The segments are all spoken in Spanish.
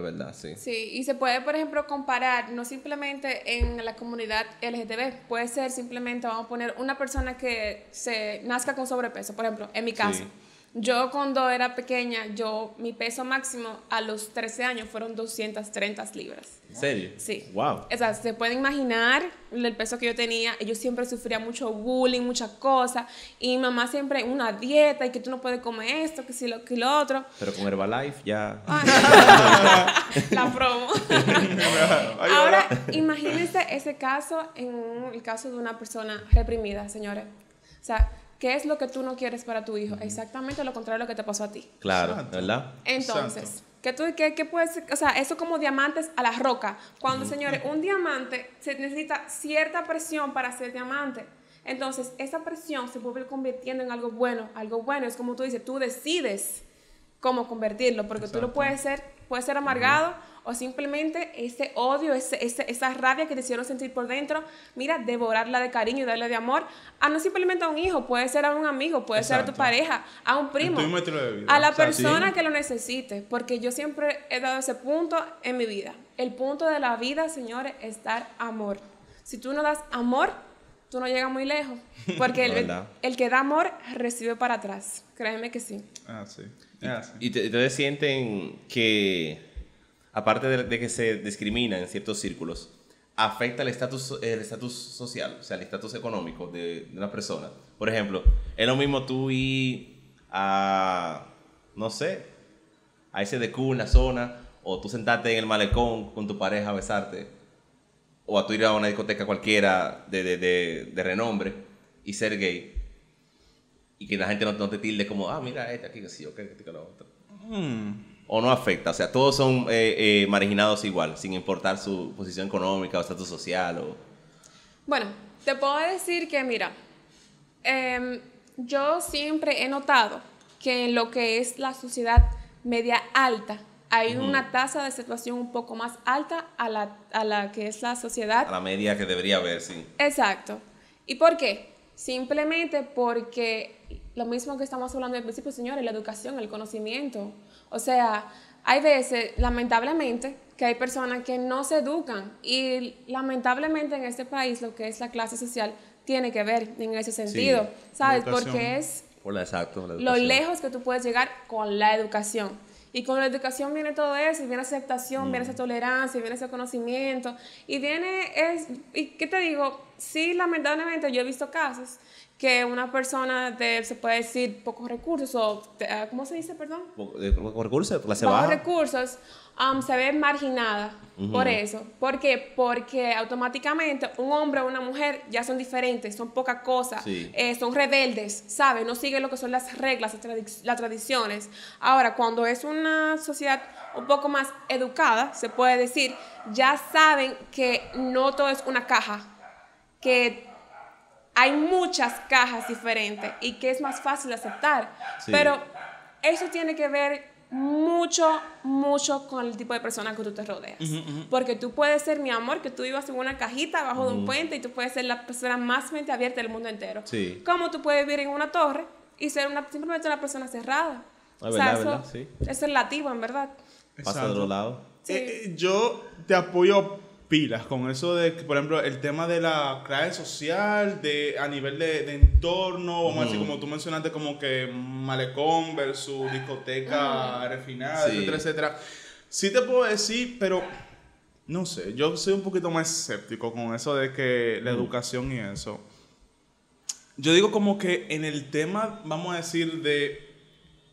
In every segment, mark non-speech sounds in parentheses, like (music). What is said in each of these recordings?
verdad, sí. Sí, y se puede, por ejemplo, comparar no simplemente en la comunidad LGTB, puede ser simplemente, vamos a poner, una persona que se nazca con sobrepeso, por ejemplo, en mi caso. Sí. Yo cuando era pequeña, yo mi peso máximo a los 13 años fueron 230 libras. ¿En serio? Sí. Wow. O sea, se puede imaginar el peso que yo tenía. Yo siempre sufría mucho bullying, muchas cosas. Y mi mamá siempre una dieta y que tú no puedes comer esto, que si lo que lo otro. Pero con Herbalife ya. (laughs) La promo. (laughs) Ahora, imagínense ese caso en el caso de una persona reprimida, señores. O sea, ¿qué es lo que tú no quieres para tu hijo? Exactamente lo contrario de lo que te pasó a ti. Claro, Exacto. ¿verdad? Entonces, Exacto. ¿qué, tú, qué, qué puede ser? O sea, eso como diamantes a la roca. Cuando, señores, un diamante se necesita cierta presión para ser diamante. Entonces, esa presión se puede ir convirtiendo en algo bueno. Algo bueno es como tú dices, tú decides cómo convertirlo, porque tú lo puedes ser, puede ser amargado o simplemente ese odio, ese, ese- esa rabia que te hicieron sentir por dentro, mira, devorarla de cariño y darle de amor, a no simplemente a un hijo, puede ser a un amigo, puede ser a tu pareja, a un primo, a la O sea, persona sí. que lo necesite, porque yo siempre he dado ese punto en mi vida. El punto de la vida, señores, es dar amor. Si tú no das amor, tú no llegas muy lejos, porque el, (laughs) el que da amor recibe para atrás. Créeme que sí. Ah, sí. Y te- ustedes sienten que, aparte de, de que se discrimina en ciertos círculos, afecta el estatus el estatus social, o sea, el estatus económico de, de una persona. Por ejemplo, es lo mismo tú ir a, no sé, a ese de Q en la zona, o tú sentarte en el malecón con tu pareja a besarte, o a tú ir a una discoteca cualquiera de, de, de, renombre y ser gay. Y que la gente no, no te tilde como, ah, mira este aquí, que sí, o que, que lo otro Mm. O no afecta. O sea, todos son eh, eh, marginados igual, sin importar su posición económica o estatus social. O... Bueno, te puedo decir que, mira, em, yo siempre he notado que en lo que es la sociedad media alta, hay una tasa de situación un poco más alta a la, a la que es la sociedad A la medida que debería haber, sí. Exacto. ¿Y por qué? Simplemente porque lo mismo que estamos hablando al principio, señores, la educación, el conocimiento. O sea, hay veces, lamentablemente, que hay personas que no se educan y lamentablemente en este país lo que es la clase social tiene que ver en ese sentido, ¿sabes? Porque es Por la exacto. La lo lejos que tú puedes llegar con la educación. Y con la educación viene todo eso, y viene esa aceptación, viene esa tolerancia, viene ese conocimiento, y viene, es, y qué te digo, sí, lamentablemente yo he visto casos que una persona de, se puede decir, pocos recursos, o, eh, ¿cómo se dice, perdón? Eh, Con recursos, clase baja. recursos, um, se ve marginada por eso. ¿Por qué? Porque automáticamente un hombre o una mujer ya son diferentes, son poca cosa, Sí. eh, son rebeldes, ¿sabes? No siguen lo que son las reglas, las, tradi- las tradiciones. Ahora, cuando es una sociedad un poco más educada, se puede decir, ya saben que no todo es una caja, que hay muchas cajas diferentes y que es más fácil aceptar. Sí. Pero eso tiene que ver mucho, mucho con el tipo de persona que tú te rodeas. Porque tú puedes ser, mi amor, que tú vivas en una cajita abajo de un puente y tú puedes ser la persona más mente abierta del mundo entero. Sí. Como tú puedes vivir en una torre y ser una, simplemente una persona cerrada. Ah, o sea, verdad, eso verdad, sí. es relativo, en verdad. Pasa de otro lado. Sí. Eh, eh, yo te apoyo pilas con eso de, que, por ejemplo, el tema de la clase social, de, a nivel de, de entorno, vamos a decir, como tú mencionaste, como que malecón versus discoteca refinada, Sí. etcétera, etcétera. Sí te puedo decir, pero no sé, yo soy un poquito más escéptico con eso de que la educación y eso. Yo digo como que en el tema, vamos a decir, de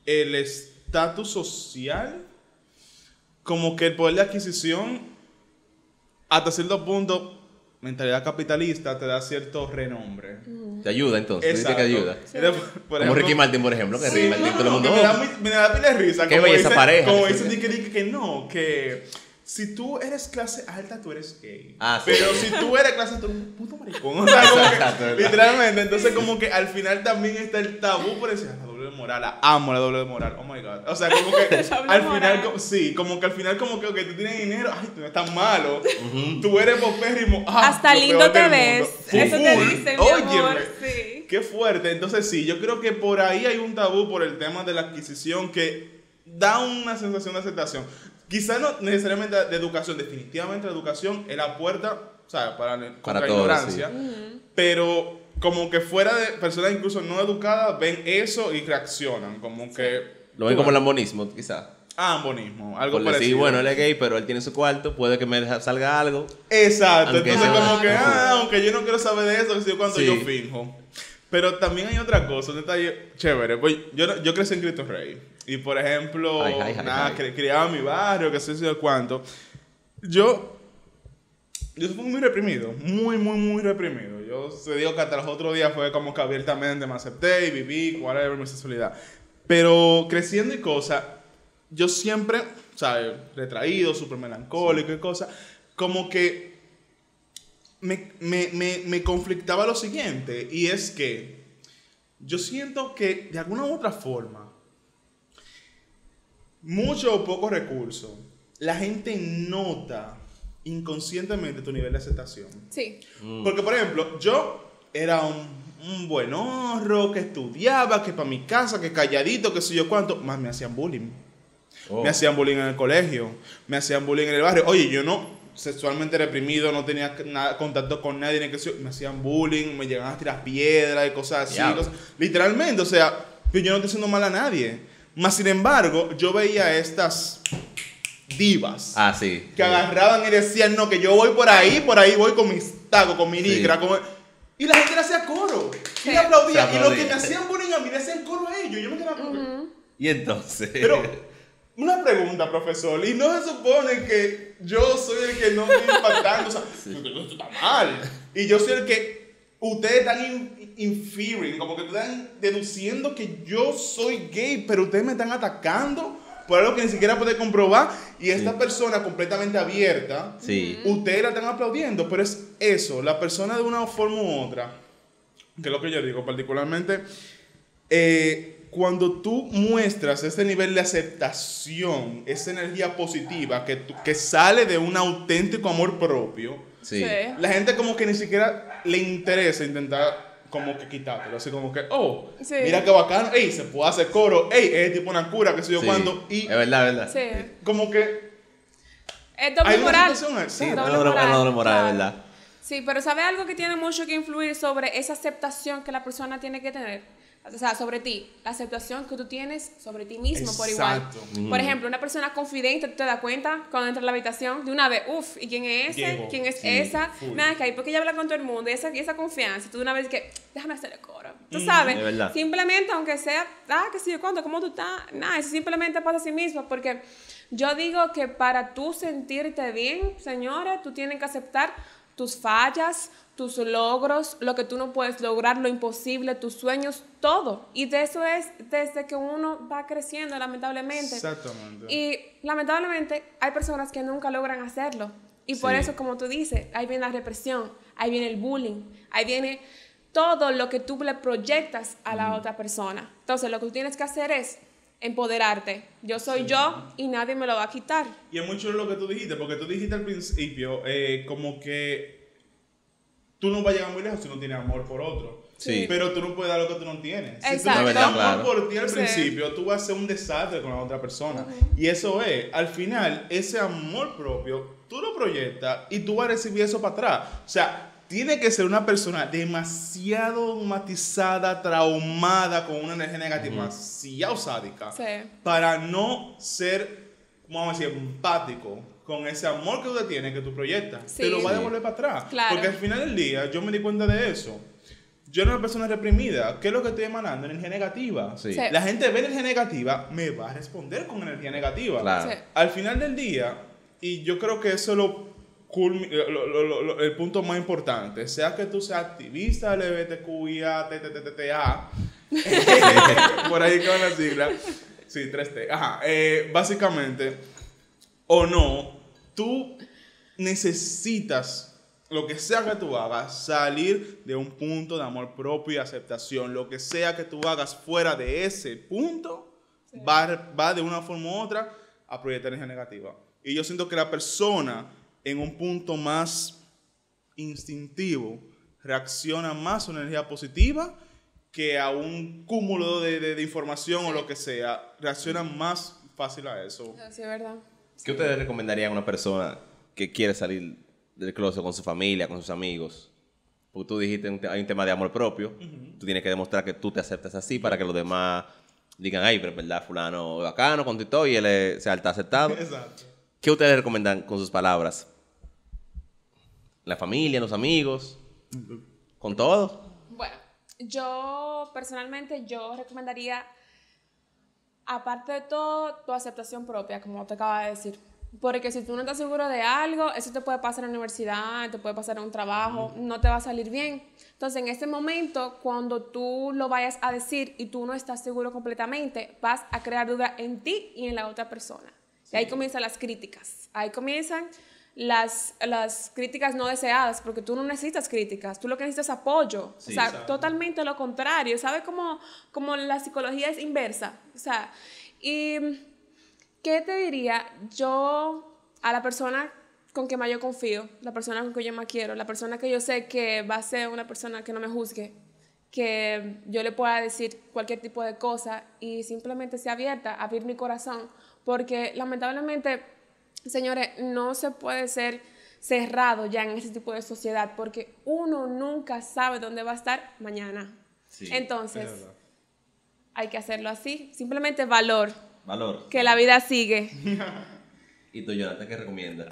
el estatus social, como que el poder de adquisición, hasta cierto punto, mentalidad capitalista te da cierto renombre. Te ayuda entonces. Dice que ayuda. Entonces, por Como ejemplo, Ricky Martin, por ejemplo. Que Sí, Ricky Martin, no, todo el mundo. que me da, "Oh". muy- me da pila de risa. Qué como bella esa dice- pareja, Como sí. dice Nicky Nicky que no, que si tú eres clase alta, tú eres gay. Ah, sí. Pero si tú eres clase, tú eres un puto maricón. (laughs) O sea, como que, Exacto, ¿verdad? literalmente. Entonces, como que al final también está el tabú por decir, "Ah, moral, la amo la doble moral. Oh my god. O sea, como que (laughs) al moral. final, como- sí, como que al final, como que, ok, tú tienes dinero, ay, tú no estás malo. Tú eres popérrimo. ah, Hasta lindo te ves. Eso te Full. dice, mi amor. Sí. Qué fuerte. Entonces sí, yo creo que por ahí hay un tabú por el tema de la adquisición que da una sensación de aceptación. quizá no necesariamente de educación, definitivamente la educación es la puerta, o sea, para, la ignorancia, pero como que fuera de personas incluso no educadas ven eso y reaccionan, como que... Lo ven como lambonismo, quizá. Ah, bonismo, algo Por parecido. decir, bueno, él es gay, pero él tiene su cuarto, puede que me salga algo. Exacto, entonces sea- como que, ah, aunque yo no quiero saber de eso, yo cuando Sí. yo finjo. Pero también hay otra cosa, un detalle chévere. Pues yo, yo crecí en Cristo Rey. Y por ejemplo, Ay, ay, nada, ay. criaba mi barrio, que sé si yo cuánto. Yo, yo fui muy reprimido, muy, muy, muy reprimido. Yo se digo que hasta los otros días fue como que abiertamente me acepté y viví, whatever, mi sexualidad. Pero creciendo y cosas, yo siempre, ¿sabes? Retraído, súper melancólico y cosas, como que me, me, me, me conflictaba lo siguiente, y es que yo siento que de alguna u otra forma, mucho o poco recursos, la gente nota inconscientemente tu nivel de aceptación. Sí. Porque, por ejemplo, yo era un, un buen horro, que estudiaba, que para mi casa, que calladito, que sé yo cuánto, más me hacían bullying. Oh. Me hacían bullying en el colegio, me hacían bullying en el barrio. Oye, yo no sexualmente reprimido, no tenía nada, contacto con nadie, ni que me hacían bullying, me llegaban a tirar piedras y cosas así. Cosas- literalmente, o sea, yo no estoy haciendo mal a nadie. Más sin embargo, yo veía estas divas Ah, sí. que agarraban y decían, no, que yo voy por ahí, por ahí voy con mis tacos, con mi Sí. licra, con... Y la gente le hacía coro. Sí. Y le aplaudía. Y los que me hacían bullying a mí le hacían coro a ellos. Yo me quedaba como... Y entonces. Pero, una pregunta, profesor. Y no se supone que yo soy el que no estoy impactando. O sea, esto está mal. Y yo soy el que ustedes están in- inferring, como que están deduciendo que yo soy gay, pero ustedes me están atacando por algo que ni siquiera puede comprobar. Y esta persona completamente abierta, Sí. ustedes la están aplaudiendo, pero es eso, la persona de una forma u otra, que es lo que yo digo, particularmente, eh, cuando tú muestras ese nivel de aceptación, esa energía positiva que, que sale de un auténtico amor propio, Sí. la gente como que ni siquiera le interesa intentar como que quitártelo, así como que, oh, Sí. mira qué bacano, ey, se puede hacer coro, ey, es tipo una cura, que sé yo Sí. cuándo, y Es verdad, es verdad. Sí. como que Es doble moral. Sí, Doble doble- una doble moral, es verdad. Sí, pero ¿sabe algo que tiene mucho que influir sobre esa aceptación que la persona tiene que tener? O sea, sobre ti. La aceptación que tú tienes sobre ti mismo por igual. Exacto. Por ejemplo, una persona confidente, ¿tú te das cuenta? Cuando entra a la habitación, de una vez, uff, ¿y quién es ese? Llegó. ¿Quién es Sí, esa? Nada, que hay porque ella habla con todo el mundo, y esa, y esa confianza. Tú de una vez que, déjame hacer el coro. Tú sabes, Es verdad. simplemente, aunque sea, ah, que sé yo cuánto, ¿cómo tú estás? Nada, eso simplemente pasa a sí mismo, porque yo digo que para tú sentirte bien, señores, tú tienes que aceptar tus fallas, tus logros, lo que tú no puedes lograr, lo imposible, tus sueños, todo. Y de eso es desde que uno va creciendo, lamentablemente. Exactamente. Y lamentablemente hay personas que nunca logran hacerlo. Y por eso, como tú dices, ahí viene la represión, ahí viene el bullying, ahí viene todo lo que tú le proyectas a la otra persona. Entonces, lo que tú tienes que hacer es empoderarte. Yo soy yo y nadie me lo va a quitar. Y es muy chulo lo que tú dijiste, porque tú dijiste al principio eh, como que tú no vas a llegar muy lejos si no tienes amor por otro. Sí. Pero tú no puedes dar lo que tú no tienes. Si tú Exacto. no tienes amor claro. por ti al Sí. principio, tú vas a ser un desastre con la otra persona. Y eso es, al final, ese amor propio, tú lo proyectas y tú vas a recibir eso para atrás. O sea, tiene que ser una persona demasiado matizada, traumada, con una energía negativa, demasiado sádica Sí. para no ser, vamos a decir, empático con ese amor que usted tiene, que tú proyectas. Sí. Te lo va a devolver para atrás. Claro. Porque al final del día yo me di cuenta de eso. Yo era una persona reprimida. ¿Qué es lo que estoy emanando? Energía negativa. Sí. Sí. La gente ve energía negativa, me va a responder con energía negativa. Claro. Sí. Al final del día, y yo creo que eso es lo, lo- lo- lo- lo- el punto más importante, sea que tú seas activista LGBTQIA, TTTTA, (laughs) por ahí que van las siglas, sí, 3T, ajá, eh, básicamente, o no, tú necesitas, lo que sea que tú hagas, salir de un punto de amor propio y aceptación. Lo que sea que tú hagas fuera de ese punto, va, va de una forma u otra a proyectar energía negativa. Y yo siento que la persona en un punto más instintivo reacciona más a una energía positiva que a un cúmulo de, de- de información o lo que sea. Reacciona más fácil a eso. Sí, es verdad. ¿Qué ustedes recomendarían a una persona que quiere salir del closet con su familia, con sus amigos? Porque tú dijiste, hay un tema de amor propio. Tú tienes que demostrar que tú te aceptas así para que los demás digan, ay, pero es verdad, fulano es bacano, con todo y él es- sea está aceptado. (laughs) Exacto. ¿Qué ustedes recomiendan con sus palabras? ¿La familia, los amigos? ¿Con todo? Bueno, yo personalmente yo recomendaría, aparte de todo, tu aceptación propia, como te acaba de decir. Porque si tú no estás seguro de algo, eso te puede pasar en la universidad, te puede pasar en un trabajo, no te va a salir bien. Entonces, en ese momento, cuando tú lo vayas a decir y tú no estás seguro completamente, vas a crear duda en ti y en la otra persona. Y ahí comienzan las críticas. Ahí comienzan las, las críticas no deseadas, porque tú no necesitas críticas, tú lo que necesitas es apoyo. Sí, o sea, totalmente lo contrario. ¿Sabes cómo, cómo la psicología es inversa? O sea, y ¿qué te diría? Yo, a la persona con que más yo confío, la persona con que yo más quiero, la persona que yo sé que va a ser una persona que no me juzgue, que yo le pueda decir cualquier tipo de cosa y simplemente sea abierta, abrir mi corazón, porque lamentablemente, señores, no se puede ser cerrado ya en ese tipo de sociedad, porque uno nunca sabe dónde va a estar mañana. Sí, Entonces, hay que hacerlo así, simplemente valor, Valor. que la vida sigue. (laughs) ¿Y tú, Jonathan, qué recomiendas?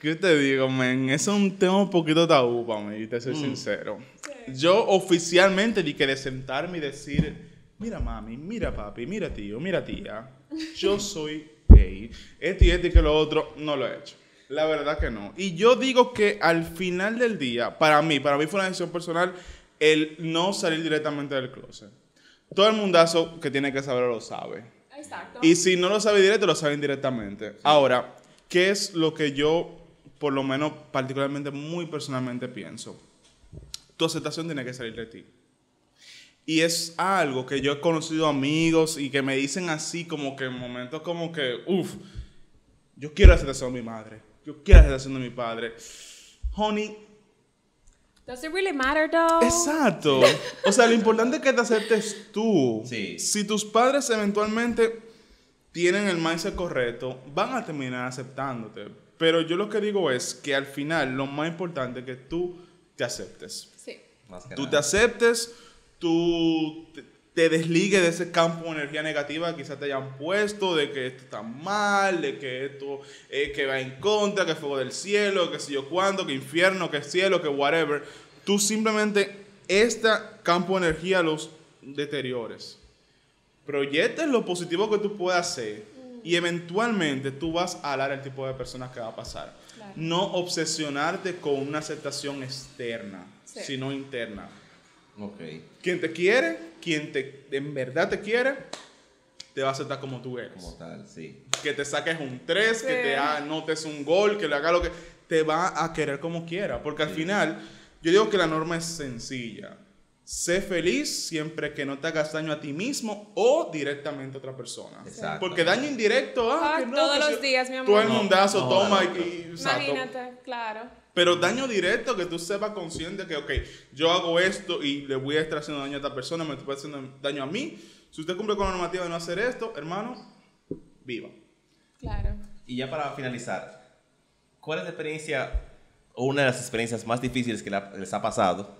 ¿Qué te digo, men? Eso es un tema un poquito tabú para mí, te soy sincero. Yo oficialmente di que de sentarme y decir, mira mami, mira papi, mira tío, mira tía, yo soy gay. Este y este y que lo otro, no lo he hecho. La verdad que no. Y yo digo que al final del día, para mí, para mí fue una decisión personal el no salir directamente del closet. Todo el mundazo que tiene que saberlo lo sabe. Exacto. Y si no lo sabe directo, lo sabe indirectamente. Ahora, ¿qué es lo que yo, por lo menos particularmente muy personalmente pienso? Tu aceptación tiene que salir de ti. Y es algo que yo he conocido amigos y que me dicen así como que en momentos como que, uff, yo quiero la aceptación de mi madre, yo quiero la aceptación de mi padre. Honey, Does it really matter though? Exacto. O sea, lo importante es que te aceptes tú. Sí. Si tus padres eventualmente tienen el mindset correcto, van a terminar aceptándote. Pero yo lo que digo es que al final lo más importante es que tú te aceptes. Sí. Más que Tú nada. te aceptes, tú te, desligues de ese campo de energía negativa que quizás te hayan puesto, de que esto está mal, de que esto eh, que va en contra, que fuego del cielo, que sé yo cuándo, que infierno, que cielo, que whatever. Tú simplemente este campo de energía los deteriores. Proyectes lo positivo que tú puedas hacer y eventualmente tú vas a hablar el tipo de personas que va a pasar. Claro. No obsesionarte con una aceptación externa, Sí. sino interna. Ok. Quien te quiere, quien te, en verdad te quiere, te va a aceptar como tú eres. Como tal, sí. Que te saques un 3, que te anotes un gol, que le haga lo que... Te va a querer como quiera. Porque al Sí. final, yo digo que la norma es sencilla. Sé feliz siempre que no te hagas daño a ti mismo o directamente a otra persona. Exacto. Porque daño indirecto, ah, Ah, que no, todos que los si- días, mi amor. Todo el mundazo no, toma no, no. y... y- exacto. Imagínate, claro. Pero daño directo, que tú sepas consciente que, ok, yo hago esto y le voy a estar haciendo daño a esta persona, me estoy haciendo daño a mí. Si usted cumple con la normativa de no hacer esto, hermano, viva. Claro. Y ya para finalizar, ¿cuál es la experiencia o una de las experiencias más difíciles que les ha pasado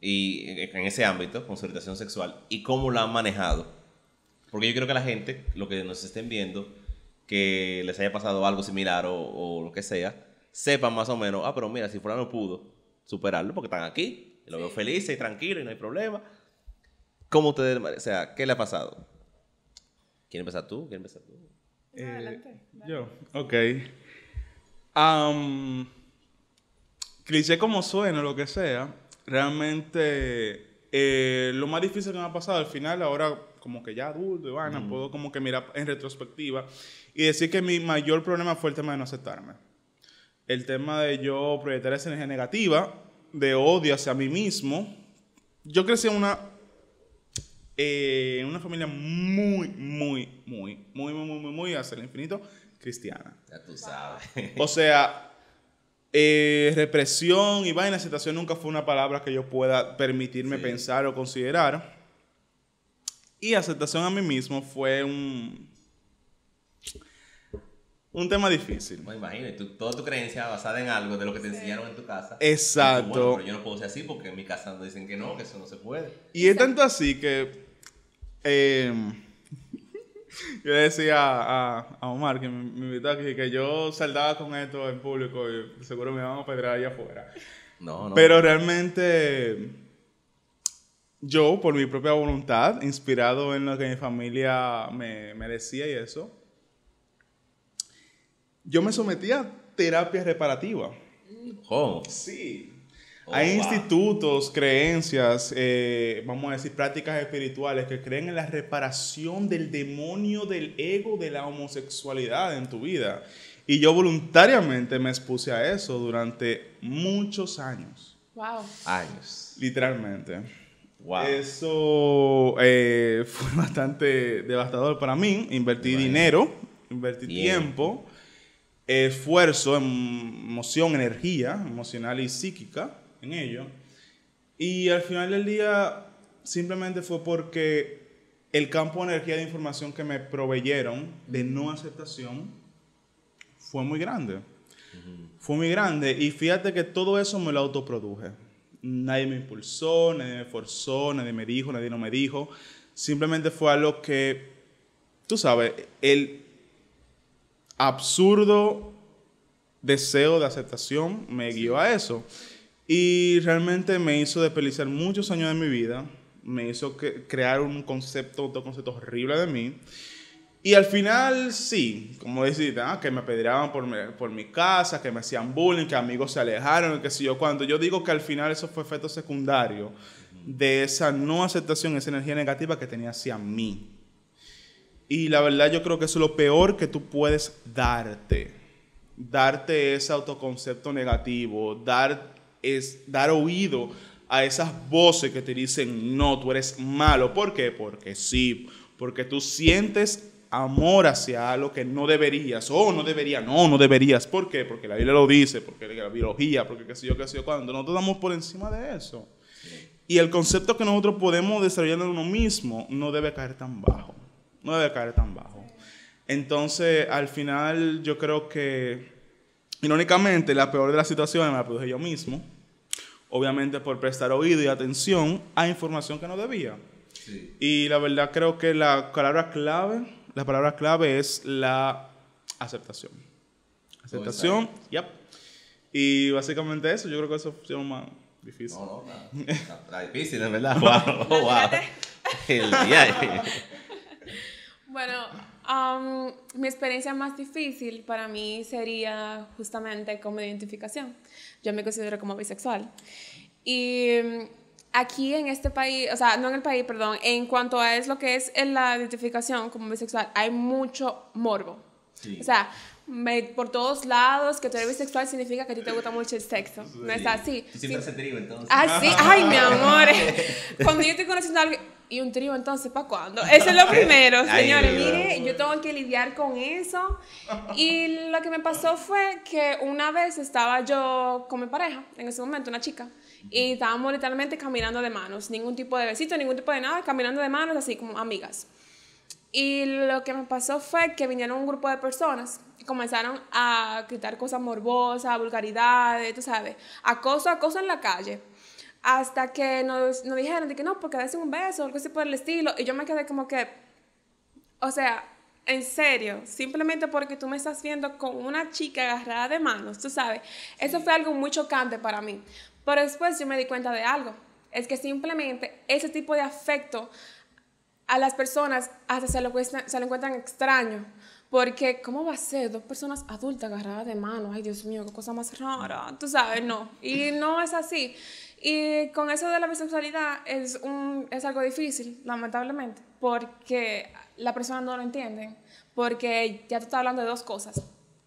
y en en ese ámbito con su orientación sexual y cómo la han manejado? Porque yo creo que la gente, lo que nos estén viendo, que les haya pasado algo similar o, o lo que sea, sepan más o menos, ah, pero mira, si fulano pudo superarlo porque están aquí, y lo veo Sí. feliz y tranquilo y no hay problema. ¿Cómo ustedes, o sea, qué le ha pasado? ¿Quiere empezar tú? ¿Quieres empezar tú? Adelante, dale. Yo, ok. Am, cliché como suena, lo que sea, realmente eh, lo más difícil que me ha pasado al final, ahora como que ya adulto y vaina, puedo como que mirar en retrospectiva y decir que mi mayor problema fue el tema de no aceptarme. El tema de yo proyectar esa energía negativa, de odio hacia mí mismo. Yo crecí en una eh, en una familia muy, muy, muy, muy, muy, muy, muy, muy hacia el infinito cristiana. Ya tú sabes. O sea, eh, represión y vaina, aceptación nunca fue una palabra que yo pueda permitirme Sí. pensar o considerar. Y aceptación a mí mismo fue un... un tema difícil. No, imagínate, tú- toda tu creencia basada en algo de lo que te enseñaron en tu casa. Exacto. Tú, bueno, pero yo no puedo ser así porque en mi casa dicen que no, que eso no se puede. Y es tanto así que eh, (laughs) yo le decía a, a Omar, que me, me invitó aquí, que yo saldaba con esto en público y seguro me iban a pedrar allá afuera. No, no. Pero realmente yo, por mi propia voluntad, inspirado en lo que mi familia me, me decía y eso, yo me sometí a terapia reparativa. ¿Cómo? Sí. Oh, Hay wow. institutos, creencias, eh, vamos a decir, prácticas espirituales que creen en la reparación del demonio del ego de la homosexualidad en tu vida. Y yo voluntariamente me expuse a eso durante muchos años, Wow. Años. literalmente. Wow. Eso eh, (laughs) fue bastante devastador para mí. Invertí dinero, invertí Bien. tiempo, esfuerzo, em- emoción, energía emocional y psíquica en ello. Y al final del día simplemente fue porque el campo de energía de información que me proveyeron de no aceptación fue muy grande. Fue muy grande y fíjate que todo eso me lo autoproduje. Nadie me impulsó, nadie me forzó, nadie me dijo, nadie no me dijo. Simplemente fue algo que, tú sabes, el absurdo deseo de aceptación me guió a eso. Y realmente me hizo desperdiciar muchos años de mi vida. Me hizo que- crear un concepto, otro concepto horrible de mí. Y al final, sí, como decís, ah, que me apedreaban por mi, por mi casa, que me hacían bullying, que amigos se alejaron, que sé yo cuánto. Yo digo que al final eso fue efecto secundario de esa no aceptación, esa energía negativa que tenía hacia mí. Y la verdad yo creo que eso es lo peor que tú puedes darte. Darte ese autoconcepto negativo, dar, es, dar oído a esas voces que te dicen, no, tú eres malo. ¿Por qué? Porque sí, porque tú sientes amor hacia algo que no deberías. Oh, no debería, no, no deberías. ¿Por qué? Porque la Biblia lo dice, porque la biología, porque qué sé yo, qué sé yo, cuando nosotros damos por encima de eso. Y el concepto que nosotros podemos desarrollar en uno mismo no debe caer tan bajo. No debe caer tan bajo. Entonces, al final, yo creo que, irónicamente, la peor de las situaciones me la produje yo mismo. Obviamente por prestar oído y atención a información que no debía. Sí. Y la verdad creo que la palabra clave, la palabra clave es la aceptación. Aceptación, yep. Y básicamente eso, yo creo que eso fue lo más difícil. No, no, está- (laughs) está difícil, en verdad. (laughs) Wow, oh, wow. El día. (laughs) Bueno, am, mi experiencia más difícil para mí sería justamente como identificación. Yo me considero como bisexual. Y mm, aquí en este país, o sea, no en el país, perdón, en cuanto a es lo que es la identificación como bisexual, hay mucho morbo. Sí. O sea, me- por todos lados que tú eres bisexual significa que a ti te gusta mucho el sexo. No es así. Tú siempre Sí. haces trío, entonces. Ah, sí, (laughs) ay, mi amor. Cuando yo estoy conociendo a alguien, ¿y un trío entonces para cuándo? Eso es lo (laughs) primero, señores. Mire, yo tengo que lidiar con eso. Y lo que me pasó fue que una vez estaba yo con mi pareja, en ese momento, una chica, y estábamos literalmente caminando de manos, ningún tipo de besito, ningún tipo de nada, caminando de manos, así como amigas. Y lo que me pasó fue que vinieron un grupo de personas y comenzaron a gritar cosas morbosas, vulgaridades, tú sabes, acoso, acoso en la calle. Hasta que nos, nos dijeron de que no, porque darse un beso, algo así por el estilo. Y yo me quedé como que, o sea, en serio, simplemente porque tú me estás viendo con una chica agarrada de manos, tú sabes. Eso fue algo muy chocante para mí. Pero después yo me di cuenta de algo. Es que simplemente ese tipo de afecto a las personas hasta se lo, cuesta- se lo encuentran extraño. Porque, ¿cómo va a ser dos personas adultas agarradas de mano? Ay, Dios mío, qué cosa más rara. Tú sabes, no. Y no es así. Y con eso de la bisexualidad es, un, es algo difícil, lamentablemente, porque la persona no lo entiende. Porque ya tú estás hablando de dos cosas.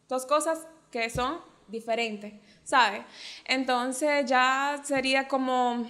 Dos cosas que son diferentes, ¿sabes? Entonces ya sería como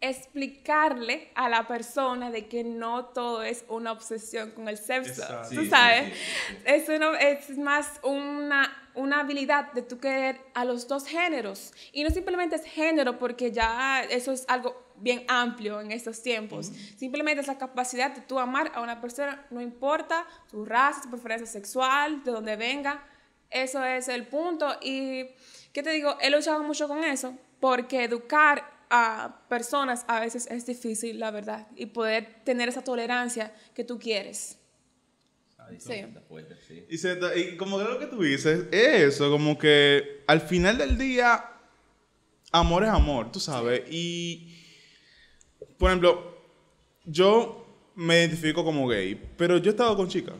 explicarle a la persona de que no todo es una obsesión con el sexo, Exacto. tú sabes. sí, sí, sí. Es, una- es más una, una habilidad de tú querer a los dos géneros. Y no simplemente es género, porque ya eso es algo bien amplio en estos tiempos. Simplemente es la capacidad de tú amar a una persona, no importa tu raza, tu preferencia sexual, de dónde venga. Eso es el punto. Y, ¿qué te digo? He luchado mucho con eso, porque educar a personas a veces es difícil, la verdad, y poder tener esa tolerancia que tú quieres. Sí. está fuerte, sí. Y, se ta- y como que lo que tú dices, es eso, como que al final del día, amor es amor, tú sabes. Y, por ejemplo, yo me identifico como gay, pero yo he estado con chicas.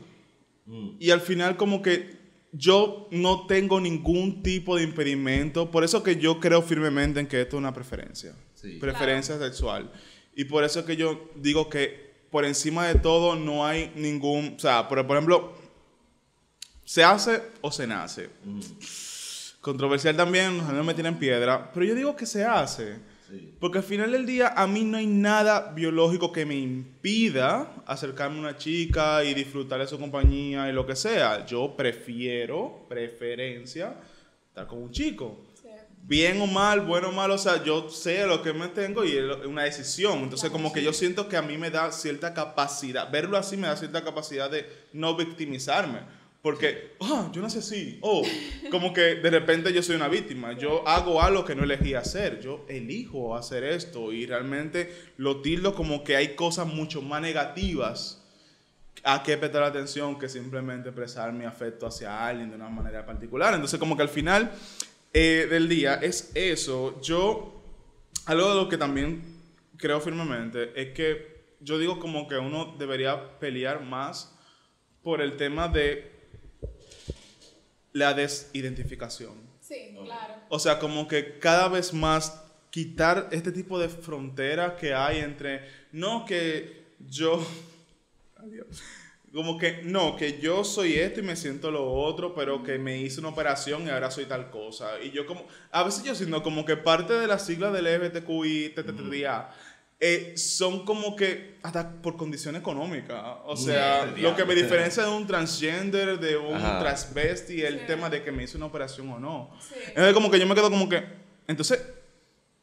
Mm. Y al final como que yo no tengo ningún tipo de impedimento. Por eso que yo creo firmemente en que esto es una preferencia. Sí. Preferencia sexual. Y por eso que yo digo que por encima de todo no hay ningún... O sea, por, por ejemplo, se hace o se nace. Mm. Controversial también, no me tienen piedra. Pero yo digo que se hace. Sí. Porque al final del día a mí no hay nada biológico que me impida acercarme a una chica y disfrutar de su compañía y lo que sea. Yo prefiero, preferencia, estar con un chico. Bien o mal, bueno o mal, o sea, yo sé lo que me tengo y es una decisión. Entonces, como que yo siento que a mí me da cierta capacidad, verlo así me da cierta capacidad de no victimizarme. Porque, ah, yo nací así. O, como que de repente yo soy una víctima. Yo hago algo que no elegí hacer. Yo elijo hacer esto y realmente lo tildo como que hay cosas mucho más negativas a que prestar atención que simplemente expresar mi afecto hacia alguien de una manera particular. Entonces, como que al final eh, del día es eso. Yo, algo de lo que también creo firmemente es que yo digo como que uno debería pelear más por el tema de la desidentificación. Sí, claro. O sea, como que cada vez más quitar este tipo de frontera que hay entre, no que yo, (laughs) Adiós. Como que, no, que yo soy esto y me siento lo otro, pero que me hice una operación y ahora soy tal cosa. Y yo como, a veces yo siento como que parte de la sigla del LGBTQI, TTTDA, eh, son como que hasta por condición económica. O sea, Mm, lo que me diferencia de un transgender, de un Ajá. transvesti, el Sí. tema de que me hice una operación o no. Sí. Entonces, como que yo me quedo como que. Entonces,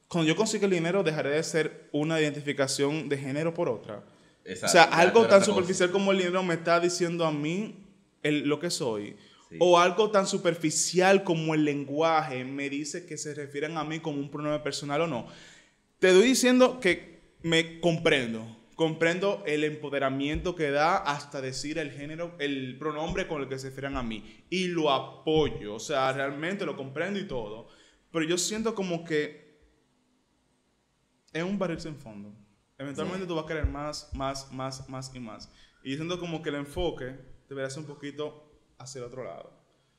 cuando yo consigo el dinero, dejaré de ser una identificación de género por otra. Exacto. o sea, algo tan cosa. superficial como el dinero me está diciendo a mí el- lo que soy. Sí. O algo tan superficial como el lenguaje me dice que se refieren a mí como un pronombre personal o no. Te estoy diciendo que me comprendo. Comprendo el empoderamiento que da hasta decir el género, el pronombre con el que se refieren a mí. Y lo apoyo. O sea, realmente lo comprendo y todo. Pero yo siento como que es un barril sin fondo. Eventualmente tú vas a querer más, más, más, más y más. Y yo siento como que el enfoque debería ser un poquito hacia el otro lado.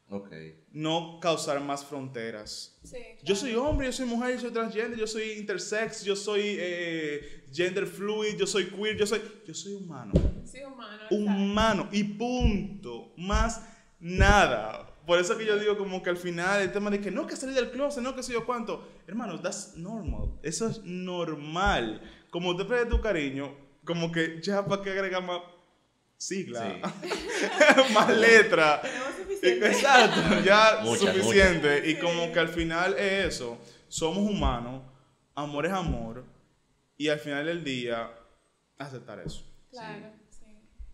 Ok. No causar más fronteras. Sí, Yo soy hombre, yo soy mujer, yo soy transgender, yo soy intersex, yo soy eh, gender fluid, yo soy queer, yo soy, yo soy humano. Sí, humano. Humano y punto. Más nada. Por eso que yo digo como que al final el tema de que no que salir del closet, no que sé yo cuánto. Hermano, that's normal. Eso es normal. Como te pide tu cariño, como que ya para que agregar más sigla, (laughs) más letra. (laughs) Tenemos suficiente. Exacto, ya Muchas, suficiente. Y como que al final es eso. Somos humanos, amor es amor. Y al final del día, aceptar eso. Claro, sí.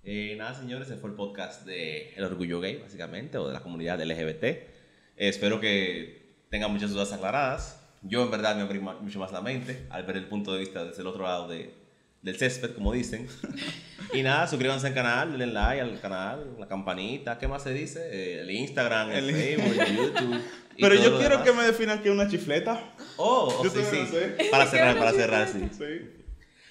Eh, nada, señores, ese fue el podcast de El Orgullo Gay, básicamente, o de la comunidad LGBT. Eh, espero que tengan muchas dudas aclaradas. Yo, en verdad, me abrí mucho más la mente al ver el punto de vista desde el otro lado de, del césped, como dicen. (laughs) y nada, suscríbanse al canal, denle like al canal, la campanita, ¿qué más se dice? Eh, el Instagram, el, El- (laughs) Facebook, el YouTube. Pero yo quiero demás. que me definan que es una chifleta. Oh, oh, sí, sí. sé. Para cerrar, para cerrar, sí. Sí.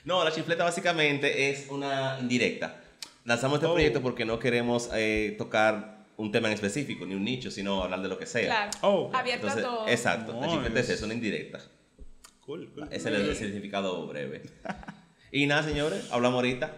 No, la chifleta básicamente es una indirecta. Lanzamos este Oh. proyecto porque no queremos eh, tocar un tema en específico, ni un nicho, sino hablar de lo que sea. Claro. Oh. Abierto Entonces, a todo. exacto, la chifleta es Nice. eso, una indirecta. Cool, cool. Ese es el significado breve. y nada, señores, hablamos ahorita.